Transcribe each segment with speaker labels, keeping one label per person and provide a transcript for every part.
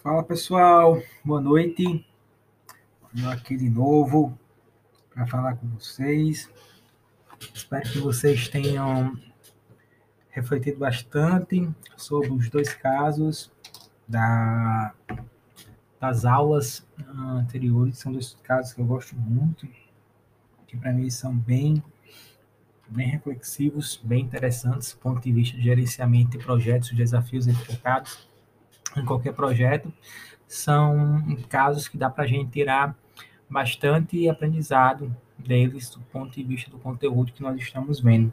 Speaker 1: Fala pessoal, boa noite. Eu aqui de novo para falar com vocês. Espero que vocês tenham refletido bastante sobre os dois casos da, das aulas anteriores. São dois casos que eu gosto muito, que para mim são bem, bem reflexivos, bem interessantes do ponto de vista de gerenciamento de projetos, desafios identificados em qualquer projeto, são casos que dá para a gente tirar bastante aprendizado deles do ponto de vista do conteúdo que nós estamos vendo.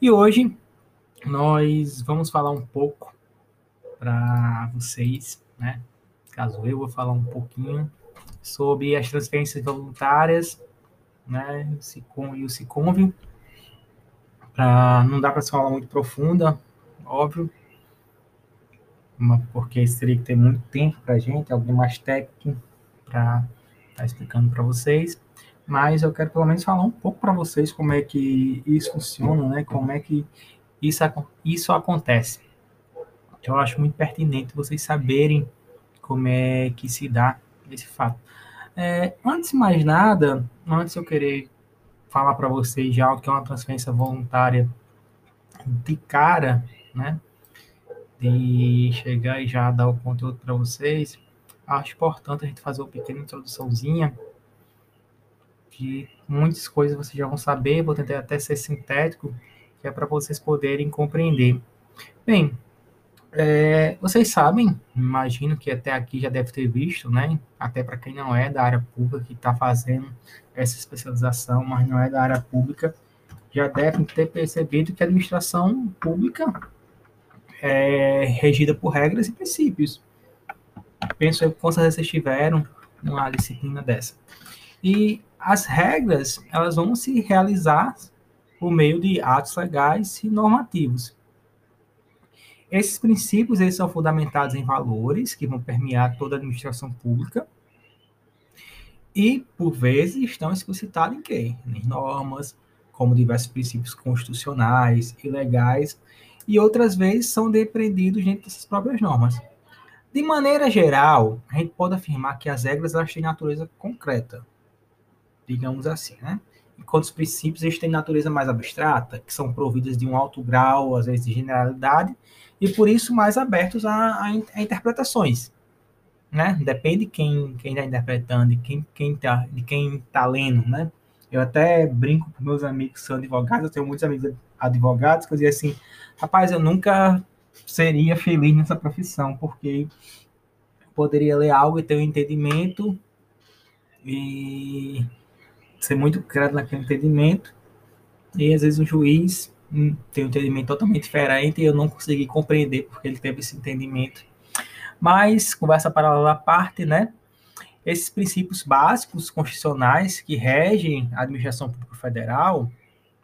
Speaker 1: E hoje nós vamos falar um pouco para vocês, né? Caso eu vou falar um pouquinho sobre as transferências voluntárias, né? E o Siconvio. Para não dá para falar muito profunda, óbvio, porque teria que ter muito tempo para a gente, alguém mais técnico para estar tá explicando para vocês. Mas eu quero pelo menos falar um pouco para vocês como é que isso funciona, né? Como é que isso, isso acontece. Eu acho muito pertinente vocês saberem como é que se dá esse fato. É, antes de mais nada, antes eu querer falar para vocês já o que é uma transferência voluntária de cara, né? De chegar e já dar o conteúdo para vocês, acho importante a gente fazer uma pequena introduçãozinha, que muitas coisas vocês já vão saber, vou tentar até ser sintético, que é para vocês poderem compreender. Bem, é, vocês sabem, imagino que até aqui já deve ter visto, né? Até para quem não é da área pública que está fazendo essa especialização, mas não é da área pública, já devem ter percebido que a administração pública é regida por regras e princípios. Penso que com certeza vocês tiveram uma disciplina dessa. E as regras, elas vão se realizar por meio de atos legais e normativos. Esses princípios eles são fundamentados em valores que vão permear toda a administração pública e, por vezes, estão explicitados em quê? Em normas, como diversos princípios constitucionais e legais e outras vezes são depreendidos dentro dessas próprias normas. De maneira geral, a gente pode afirmar que as regras elas têm natureza concreta, digamos assim, né? Enquanto os princípios eles têm natureza mais abstrata, que são providas de um alto grau, às vezes, de generalidade, e por isso mais abertos a, a, a interpretações. Né? Depende de quem quem está interpretando, de quem quem está de quem tá lendo, né? Eu até brinco com meus amigos que são advogados, eu tenho muitos amigos advogados que diziam assim, rapaz, eu nunca seria feliz nessa profissão, porque poderia ler algo e ter um entendimento e ser muito claro naquele entendimento, e às vezes um juiz hum, tem um entendimento totalmente diferente e eu não consegui compreender porque ele teve esse entendimento. Mas, conversa paralela à parte, né? Esses princípios básicos constitucionais que regem a administração pública federal,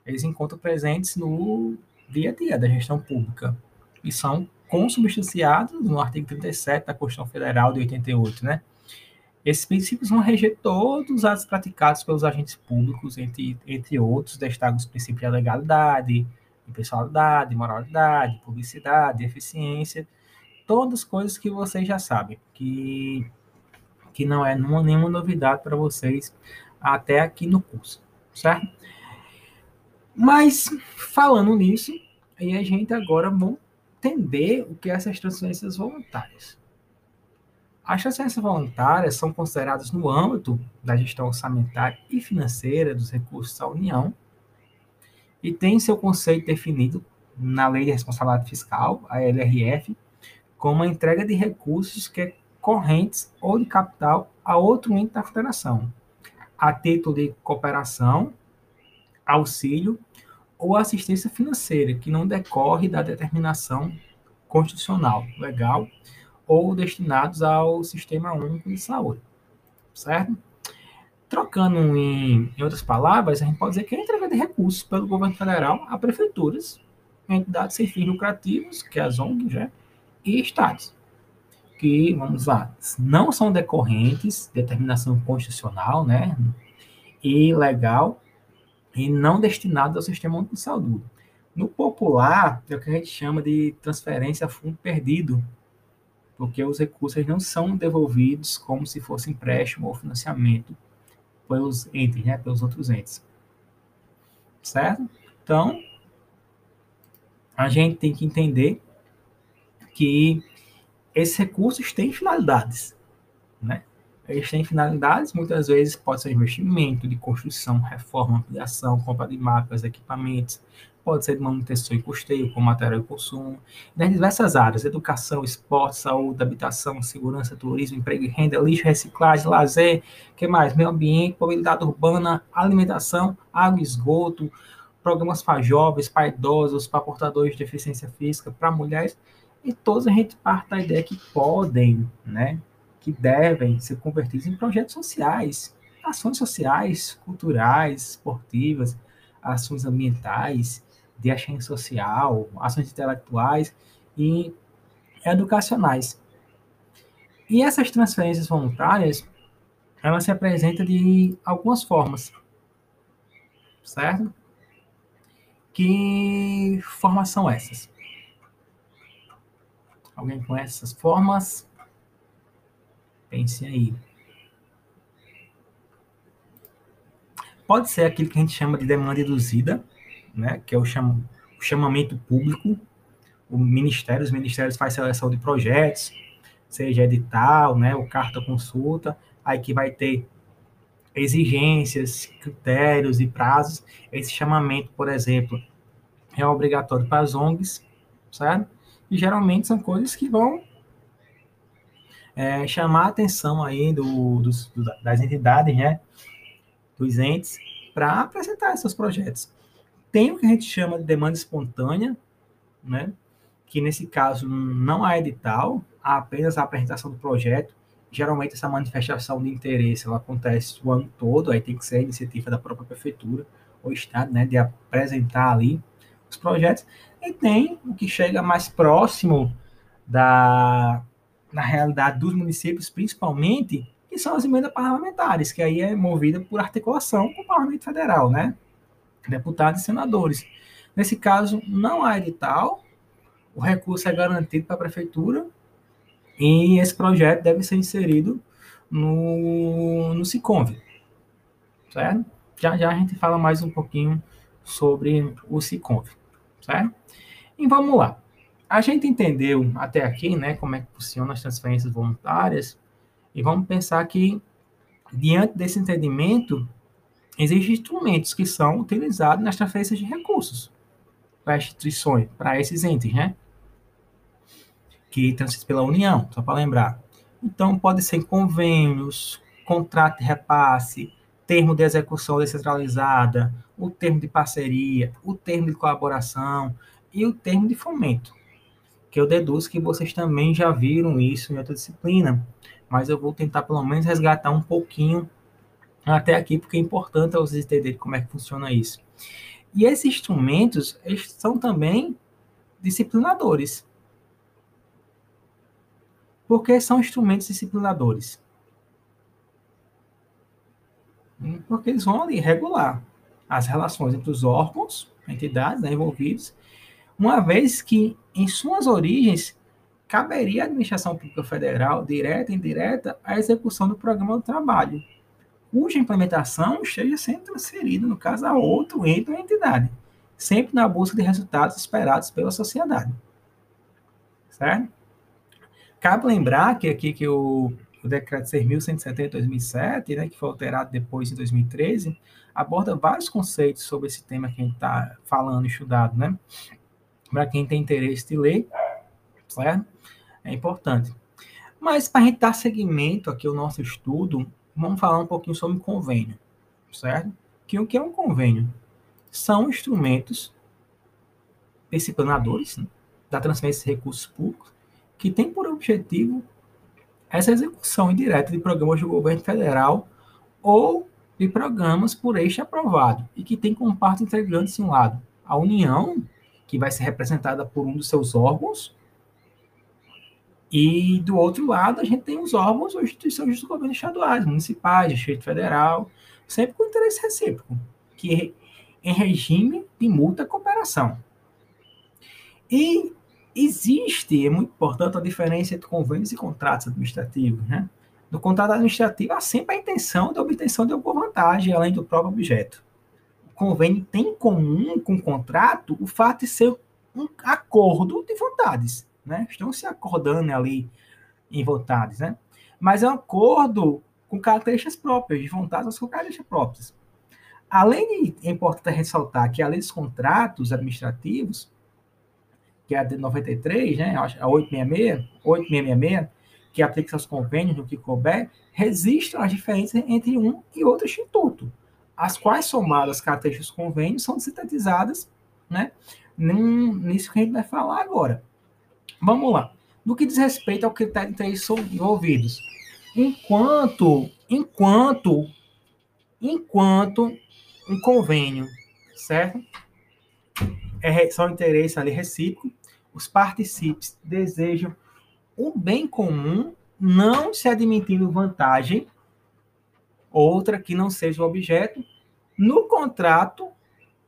Speaker 1: eles encontram presentes no dia a dia da gestão pública e são consubstanciados no artigo 37 da Constituição Federal de 88, né? Esses princípios vão reger todos os atos praticados pelos agentes públicos, entre, entre outros, destacam os princípios de legalidade, impessoalidade, moralidade, publicidade, eficiência, todas coisas que vocês já sabem, que, que não é nenhuma novidade para vocês até aqui no curso, certo? Mas, falando nisso, aí a gente agora vai entender o que é essas transferências voluntárias. As transferências voluntárias são consideradas no âmbito da gestão orçamentária e financeira dos recursos da União e tem seu conceito definido na Lei de Responsabilidade Fiscal, a LRF, como a entrega de recursos que é correntes ou de capital a outro ente da federação, a título de cooperação, auxílio ou assistência financeira, que não decorre da determinação constitucional, legal, ou destinados ao Sistema Único de Saúde, certo? Trocando em, em outras palavras, a gente pode dizer que é entrega de recursos pelo governo federal a prefeituras, entidades sem fins lucrativos, que é as ONGs, né? e estados, que, vamos lá, não são decorrentes de determinação constitucional, né, e legal, e não destinados ao sistema único de saúde. No popular, é o que a gente chama de transferência a fundo perdido, porque os recursos não são devolvidos como se fosse empréstimo ou financiamento pelos entes, né, pelos outros entes. Certo? Então, a gente tem que entender que esses recursos têm finalidades, né? Eles têm finalidades, muitas vezes pode ser investimento de construção, reforma, ampliação, compra de máquinas, equipamentos, pode ser de manutenção e custeio, com material e consumo, nas diversas áreas, educação, esporte, saúde, habitação, segurança, turismo, emprego e renda, lixo, reciclagem, lazer, que mais? Meio ambiente, mobilidade urbana, alimentação, água e esgoto, programas para jovens, para idosos, para portadores de deficiência física, para mulheres, e todos a gente parte da ideia que podem, né, que devem ser convertidos em projetos sociais, ações sociais, culturais, esportivas, ações ambientais, de ação social, ações intelectuais e educacionais. E essas transferências voluntárias, elas se apresentam de algumas formas, certo? Que formas são essas? Alguém conhece essas formas? Pense aí. Pode ser aquilo que a gente chama de demanda induzida, né, que é o, cham, o chamamento público. O ministério, os ministérios fazem seleção de projetos, seja edital, né, o carta consulta, aí que vai ter exigências, critérios e prazos. Esse chamamento, por exemplo, é obrigatório para as ONGs, certo? E geralmente são coisas que vão é, chamar a atenção aí do, dos, das entidades, né? Dos entes, para apresentar esses projetos. Tem o que a gente chama de demanda espontânea, né? que nesse caso não há edital, há apenas a apresentação do projeto. Geralmente essa manifestação de interesse ela acontece o ano todo, aí tem que ser a iniciativa da própria prefeitura ou estado, né, de apresentar ali os projetos. E tem o que chega mais próximo da na realidade dos municípios, principalmente, que são as emendas parlamentares, que aí é movida por articulação com o Parlamento Federal, né? deputados e senadores. Nesse caso, não há edital, o recurso é garantido para a prefeitura e esse projeto deve ser inserido no, no certo? Já já a gente fala mais um pouquinho sobre o Siconv, certo? E vamos lá. A gente entendeu até aqui, né, como é que funcionam as transferências voluntárias e vamos pensar que diante desse entendimento existem instrumentos que são utilizados nas transferências de recursos para instituições, para esses entes, né? Que transferem pela União, só para lembrar. Então, pode ser convênios, contrato de repasse, termo de execução descentralizada, o termo de parceria, o termo de colaboração e o termo de fomento. Que eu deduzo que vocês também já viram isso em outra disciplina, mas eu vou tentar pelo menos resgatar um pouquinho até aqui, porque é importante vocês entenderem como é que funciona isso. E esses instrumentos, eles são também disciplinadores. Porque são instrumentos disciplinadores. Porque eles vão ali regular as relações entre os órgãos, entidades né, envolvidos, uma vez que, em suas origens, caberia à administração pública federal, direta e indireta, a execução do programa do trabalho, cuja implementação esteja sendo transferida, no caso, a outro ente ou entidade, sempre na busca de resultados esperados pela sociedade. Certo? Cabe lembrar que aqui que o, o decreto 6.170 de 2007, né, que foi alterado depois em 2013, aborda vários conceitos sobre esse tema que a gente está falando e estudado, né? Para quem tem interesse de ler, certo? É importante. Mas para a gente dar seguimento aqui ao nosso estudo, vamos falar um pouquinho sobre convênio, certo? Que o que é um convênio? São instrumentos disciplinadores né, da transferência de recursos públicos que tem por objetivo essa execução indireta de programas do governo federal ou de programas por este aprovado e que tem como parte integrante, um lado, a União, que vai ser representada por um dos seus órgãos, e do outro lado, a gente tem os órgãos ou instituições do governo estaduais, municipais, Distrito Federal, sempre com interesse recíproco, que em regime de multa cooperação. E existe, é muito importante a diferença entre convênios e contratos administrativos, né? No contrato administrativo há sempre a intenção de obtenção de alguma vantagem, além do próprio objeto. Convênio tem em comum com o contrato o fato de ser um acordo de vontades, né? Estão se acordando ali em vontades, né? Mas é um acordo com características próprias, de vontades com características próprias. Além de, é importante ressaltar que, além dos contratos administrativos, que é a de 93, né, a 866, 8666, que aplica aos convênios no que couber, registram as diferenças entre um e outro instituto, as quais, somadas características convênios, são sintetizadas né, nisso que a gente vai falar agora. Vamos lá. No que diz respeito ao critério de interesses envolvidos, enquanto, enquanto, enquanto um convênio, certo? É só interesse ali recíproco, os participantes desejam o bem comum, não se admitindo vantagem, outra que não seja o objeto. No contrato,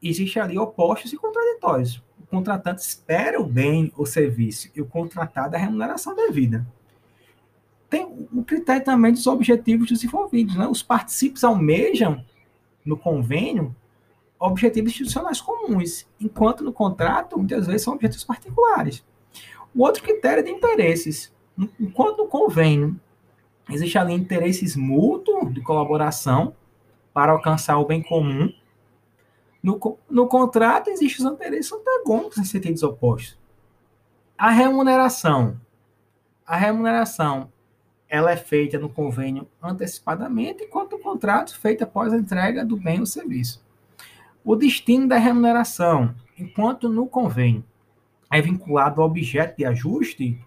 Speaker 1: existe ali opostos e contraditórios. O contratante espera o bem ou serviço e o contratado a remuneração devida. Tem o critério também dos objetivos desenvolvidos. Né? Os participantes almejam, no convênio, objetivos institucionais comuns, enquanto no contrato, muitas vezes, são objetivos particulares. O outro critério é de interesses. Enquanto no convênio existe ali interesses mútuos de colaboração para alcançar o bem comum, no, no contrato existem os interesses antagônicos em sentidos opostos. A remuneração. A remuneração ela é feita no convênio antecipadamente, enquanto o contrato feito após a entrega do bem ou serviço. O destino da remuneração, enquanto no convênio é vinculado ao objeto de ajuste,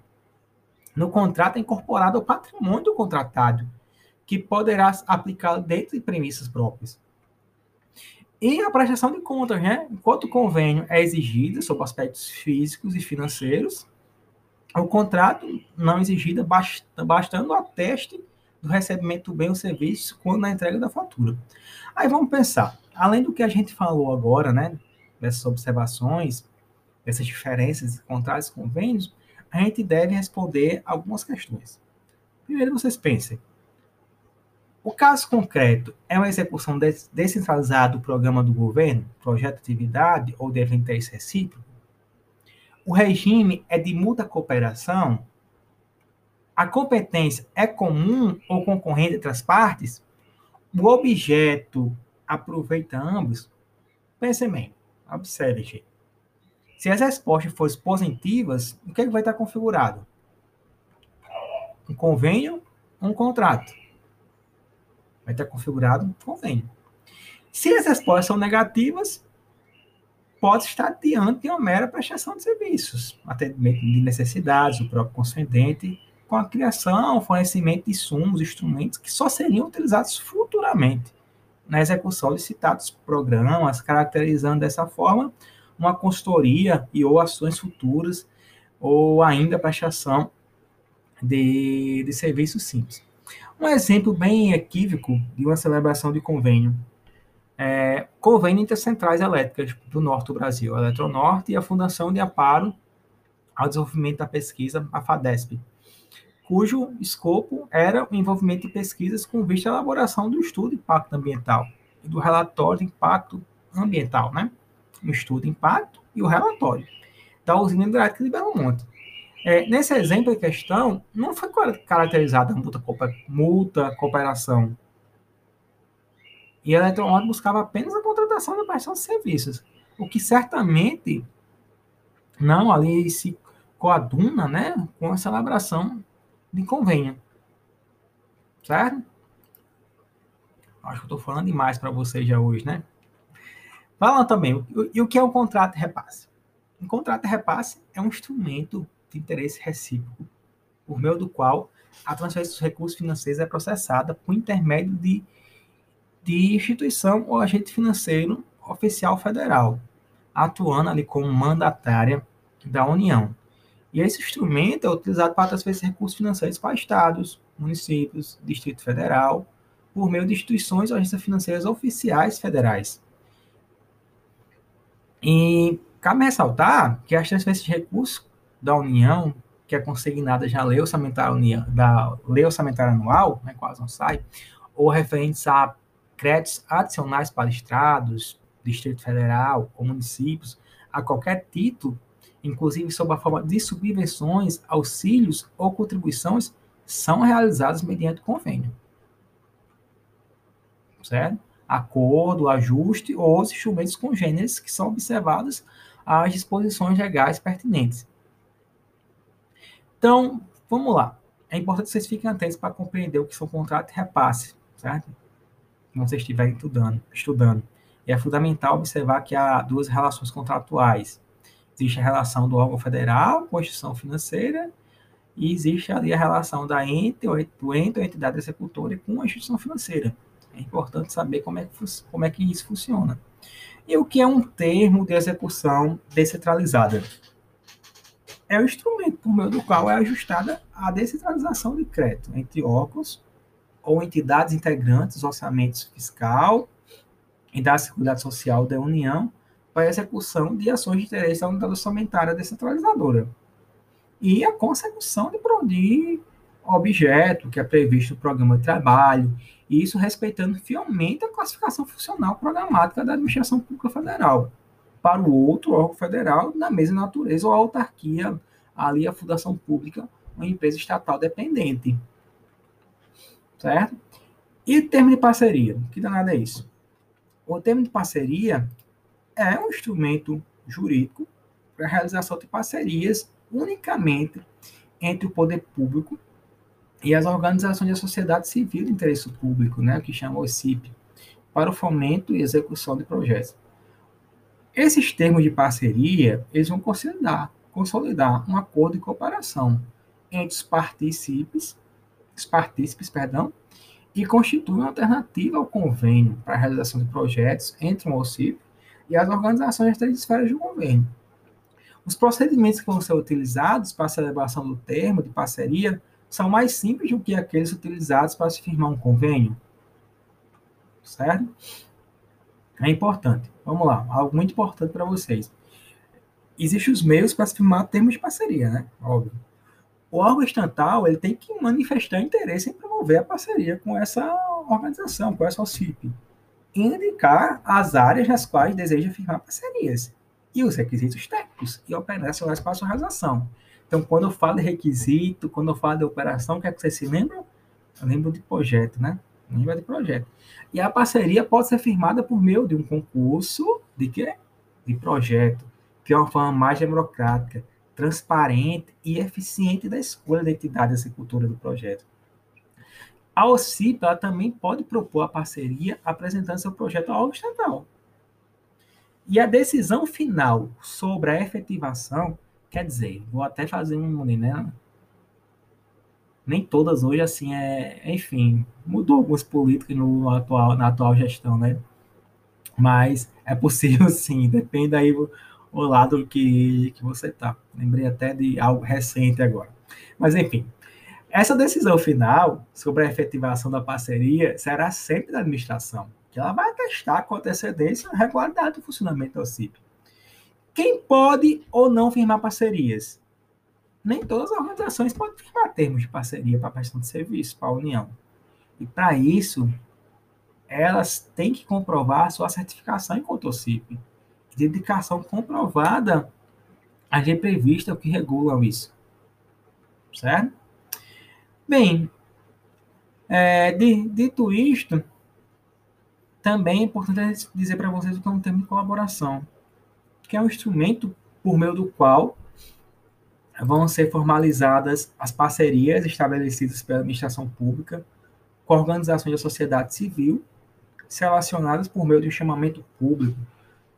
Speaker 1: no contrato é incorporado ao patrimônio do contratado, que poderá aplicar dentro de premissas próprias. E a prestação de contas, né? Enquanto o convênio é exigido sobre aspectos físicos e financeiros, o contrato não exigido bastando o ateste do recebimento do bem ou serviço quando na entrega da fatura. Aí vamos pensar, além do que a gente falou agora, né, dessas observações, dessas diferenças de contratos e convênios, a gente deve responder algumas questões. Primeiro, vocês pensem, o caso concreto é uma execução descentralizada do programa do governo, projeto de atividade ou de interesse recíproco? O regime é de muita cooperação? A competência é comum ou concorrente entre as partes? O objeto aproveita ambos? Pense bem, observe, gente. Se as respostas forem positivas, o que, é que vai estar configurado? Um convênio, um contrato. Vai estar configurado um convênio. Se as respostas são negativas, pode estar diante de uma mera prestação de serviços, atendimento de necessidades do próprio concedente, com a criação, fornecimento de insumos, instrumentos que só seriam utilizados futuramente na execução de citados programas, caracterizando dessa forma uma consultoria e ou ações futuras, ou ainda prestação de, de serviços simples. Um exemplo bem equívoco de uma celebração de convênio é, convênio intercentrais elétricas do norte do Brasil, a Eletronorte e a Fundação de Amparo ao Desenvolvimento da Pesquisa, a FADESP, cujo escopo era o envolvimento de pesquisas com vista à elaboração do estudo de impacto ambiental e do relatório de impacto ambiental, né? O estudo de impacto e o relatório da usina hidrelétrica de Belo Monte. É, nesse exemplo em questão, não foi caracterizada multa, multa cooperação e a Eletronorte buscava apenas a contratação da prestação de serviços, o que certamente não ali se coaduna né, com a celebração de convênio. Certo? Acho que eu estou falando demais para vocês já hoje, né? Falando também, e o que é um contrato de repasse? Um contrato de repasse é um instrumento de interesse recíproco, por meio do qual a transferência dos recursos financeiros é processada por intermédio de de instituição ou agente financeiro oficial federal, atuando ali como mandatária da União. E esse instrumento é utilizado para transferir recursos financeiros para estados, municípios, Distrito Federal, por meio de instituições ou agências financeiras oficiais federais. E cabe ressaltar que as transferências de recursos da União, que é consignada já lei orçamentária, União, da lei orçamentária anual, né, quase não sai, ou referentes a créditos adicionais para estados, Distrito Federal ou municípios, a qualquer título, inclusive sob a forma de subvenções, auxílios ou contribuições, são realizados mediante convênio. Certo? Acordo, ajuste ou os instrumentos congêneres que são observados às disposições legais pertinentes. Então, vamos lá. É importante que vocês fiquem atentos para compreender o que são contrato e repasse, certo? Quando vocês estiverem estudando, estudando. E é fundamental observar que há duas relações contratuais. Existe a relação do órgão federal com a instituição financeira e existe ali a relação da ente, do ente ou entidade executora com a instituição financeira. É importante saber como é, que, como é que isso funciona. E o que é um termo de execução descentralizada? É o instrumento por meio do qual é ajustada a descentralização de crédito entre órgãos ou entidades integrantes do orçamento fiscal e da Seguridade Social da União para a execução de ações de interesse da unidade orçamentária descentralizadora e a consecução de, de objeto que é previsto no programa de trabalho, isso respeitando fielmente a classificação funcional programática da administração pública federal para o outro órgão federal da mesma natureza ou autarquia, ali a fundação pública, uma empresa estatal dependente. Certo? E termo de parceria? Que danado é isso? O termo de parceria é um instrumento jurídico para a realização de parcerias unicamente entre o poder público e as organizações da sociedade civil de interesse público, né, que chama o CIP, para o fomento e execução de projetos. Esses termos de parceria, eles vão consolidar, consolidar um acordo de cooperação entre os partícipes, os partícipes, perdão, e constitui uma alternativa ao convênio para a realização de projetos entre o OCIP e as organizações das três esferas do convênio. Os procedimentos que vão ser utilizados para a celebração do termo de parceria são mais simples do que aqueles utilizados para se firmar um convênio. Certo? É importante. Vamos lá, algo muito importante para vocês. Existem os meios para se firmar termos de parceria, né? Óbvio o órgão estatal ele tem que manifestar interesse em promover a parceria com essa organização, com essa OCIP, indicar as áreas nas quais deseja firmar parcerias e os requisitos técnicos e operacionais para a sua realização. Então, quando eu falo de requisito, quando eu falo de operação, o que é que vocês se lembram? Eu lembro de projeto, né? Lembra de projeto. E a parceria pode ser firmada por meio de um concurso de quê? De projeto, que é uma forma mais democrática transparente e eficiente da escolha da entidade executora do projeto. A OCIP ela também pode propor a parceria apresentando seu projeto ao órgão estatal. E a decisão final sobre a efetivação, quer dizer, vou até fazer um, né? Nem todas hoje, assim, é, enfim, mudou algumas políticas no atual, na atual gestão, né? Mas é possível sim, depende aí o lado que, que você está. Lembrei até de algo recente agora. Mas, enfim, essa decisão final sobre a efetivação da parceria será sempre da administração, que ela vai atestar com antecedência a regularidade do funcionamento do CIP. Quem pode ou não firmar parcerias? Nem todas as organizações podem firmar termos de parceria para prestação de serviço, para a União. E para isso, elas têm que comprovar sua certificação enquanto OCIP dedicação comprovada a lei prevista que regulam isso. Certo? Bem, é, de, dito isto, também é importante dizer para vocês o que é um termo de colaboração, que é um instrumento por meio do qual vão ser formalizadas as parcerias estabelecidas pela administração pública com organizações da sociedade civil, relacionadas por meio de um chamamento público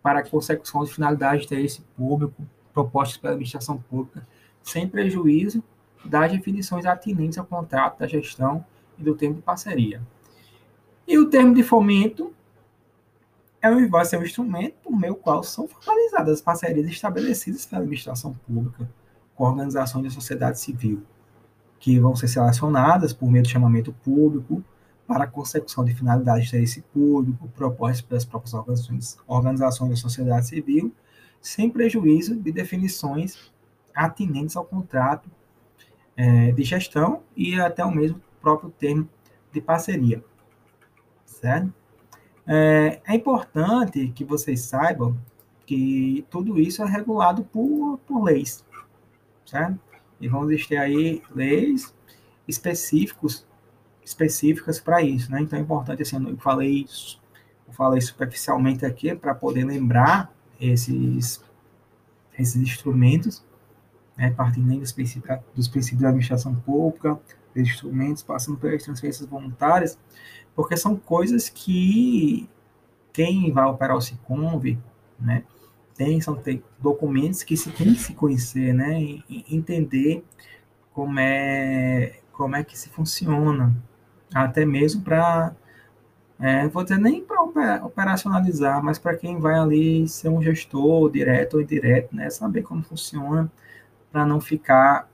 Speaker 1: para a consecução de finalidades de interesse público propostas pela administração pública, sem prejuízo das definições atinentes ao contrato da gestão e do termo de parceria. E o termo de fomento é um, vai ser um instrumento por meio qual são formalizadas as parcerias estabelecidas pela administração pública com organizações da sociedade civil, que vão ser selecionadas por meio de chamamento público, para a consecução de finalidades de interesse público propostas pelas próprias organizações, organizações da sociedade civil, sem prejuízo de definições atinentes ao contrato é, de gestão e até o mesmo próprio termo de parceria, certo? É, é importante que vocês saibam que tudo isso é regulado por, por leis, certo? E vamos ter aí leis específicos, específicas para isso, né? Então é importante, assim, eu falei, eu falei superficialmente aqui para poder lembrar esses, esses instrumentos, né? partindo dos princípios, dos princípios da administração pública, dos instrumentos, passando pelas transferências voluntárias, porque são coisas que quem vai operar o SICOMV, né, tem, são tem documentos que se tem que se conhecer, né, e entender como é, como é que se funciona, até mesmo para, é, vou dizer, nem para operacionalizar, mas para quem vai ali ser um gestor, direto ou indireto, né, saber como funciona, para não ficar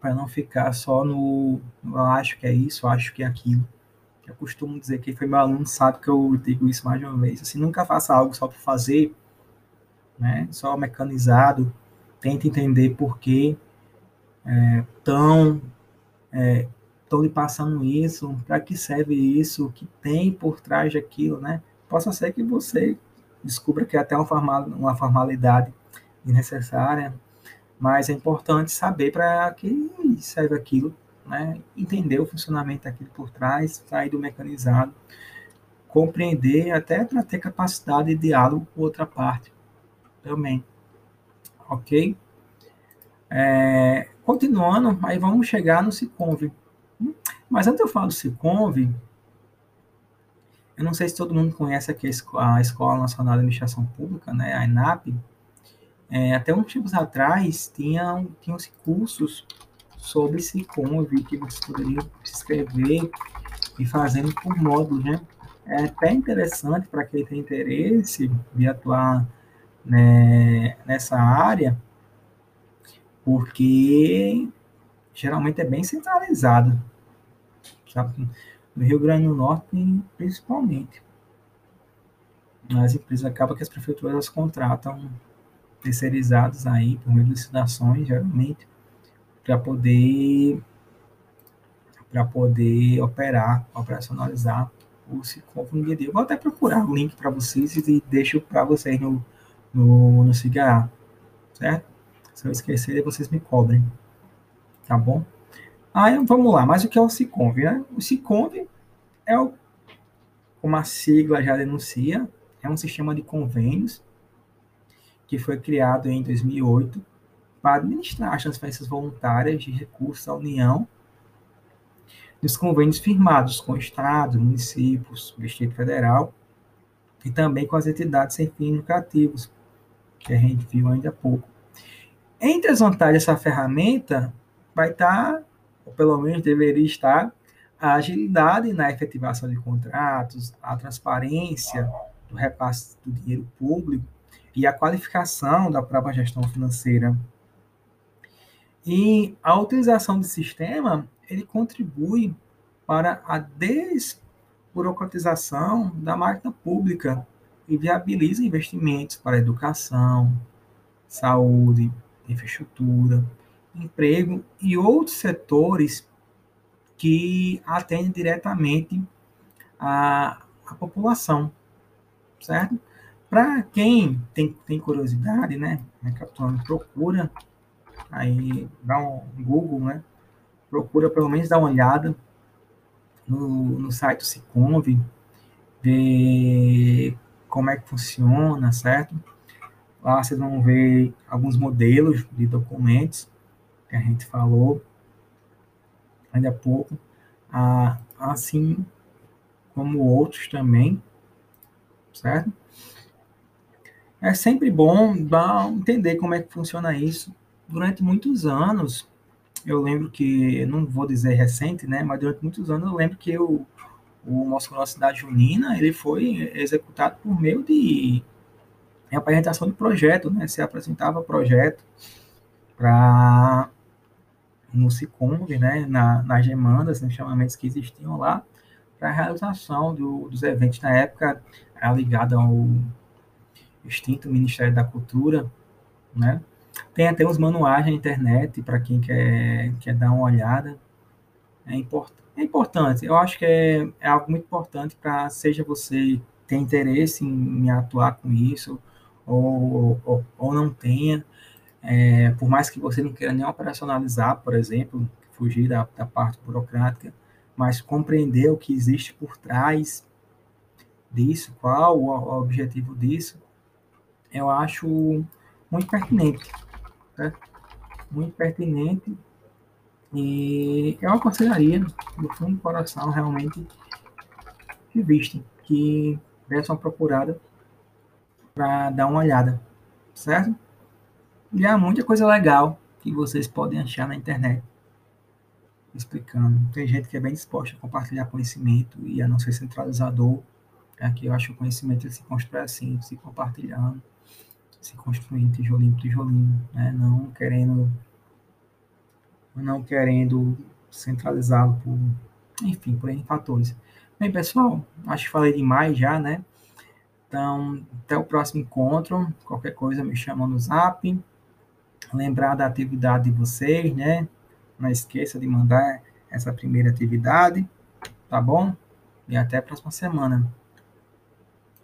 Speaker 1: para não ficar só no, no acho que é isso, acho que é aquilo. Eu costumo dizer que foi meu aluno sabe que eu digo isso mais de uma vez. Assim, nunca faça algo só por fazer, né? Só mecanizado. Tente entender por que é, tão é, estão lhe passando isso, para que serve isso, o que tem por trás daquilo, né? Possa ser que você descubra que é até uma, formal, uma formalidade desnecessária, mas é importante saber para que serve aquilo né, entender o funcionamento daquilo por trás, sair do mecanizado, compreender até para ter capacidade de diálogo com outra parte também. Ok? É, continuando, aí vamos chegar no SICONV. Mas antes eu falar do eu não sei se todo mundo conhece aqui a Escola Nacional de Administração Pública, né, a ENAP. É, até uns tempos atrás, tinham, tinham cursos sobre esse conve que vocês poderiam se inscrever e fazendo por módulos, né? É até interessante para quem tem interesse de atuar né, nessa área, porque geralmente é bem centralizado, sabe? No Rio Grande do Norte, principalmente. As empresas acabam que as prefeituras contratam terceirizados aí por meio de licitações, geralmente, para poder para poder operar, operacionalizar o Siconf no dia a dia. Vou até procurar o link para vocês e deixo para vocês no, no, no certo? Se eu esquecer, vocês me cobrem, tá bom? Aí, vamos lá, mas o que é o Siconv, né? O Siconv é o, como a sigla já denuncia, é um sistema de convênios que foi criado em 2008 para administrar as transferências voluntárias de recursos à União nos convênios firmados com estados, municípios, Distrito Federal e também com as entidades sem fins lucrativos, que a gente viu ainda há pouco. Entre as vantagens dessa ferramenta vai estar, ou pelo menos deveria estar, a agilidade na efetivação de contratos, a transparência do repasse do dinheiro público e a qualificação da própria gestão financeira e a utilização do sistema, ele contribui para a desburocratização da máquina pública e viabiliza investimentos para educação, saúde, infraestrutura, emprego e outros setores que atendem diretamente a, a população, certo? Para quem tem, tem curiosidade, né, recapitulando, procura aí dá um Google, né? Procura pelo menos dar uma olhada no, no site do Siconv, ver como é que funciona, certo? Lá vocês vão ver alguns modelos de documentos que a gente falou ainda há pouco, assim como outros também, certo? É sempre bom dar, entender como é que funciona isso durante muitos anos, eu lembro que, não vou dizer recente, né, mas durante muitos anos eu lembro que o, o nosso nossa cidade junina, ele foi executado por meio de apresentação de projeto, né, se apresentava projeto para no Sicomv, né, na, nas demandas, nos chamamentos que existiam lá, para a realização do, dos eventos na época ligada ao extinto Ministério da Cultura, né, Tem até uns manuais na internet para quem quer, quer dar uma olhada. É, import, é importante, eu acho que é, é algo muito importante para, seja você ter interesse em, em, atuar com isso, ou, ou, ou não tenha, é, por mais que você não queira nem operacionalizar, por exemplo, fugir da, da parte burocrática, mas compreender o que existe por trás disso, qual o, o objetivo disso, eu acho muito pertinente. Né? Muito pertinente. E eu aconselharia, do fundo do coração, realmente, que vistem, que dessem uma procurada para dar uma olhada, certo? E há muita coisa legal que vocês podem achar na internet explicando. Tem gente que é bem disposta a compartilhar conhecimento e a não ser centralizador. Aqui eu acho que o conhecimento se constrói assim, se compartilhando se construindo tijolinho por tijolinho, né? não querendo não querendo centralizá-lo por, enfim, por N fatores. Bem, pessoal, acho que falei demais já, né? Então, até o próximo encontro. Qualquer coisa me chama no zap. Lembrar da atividade de vocês, né? Não esqueça de mandar essa primeira atividade, tá bom? E até a próxima semana.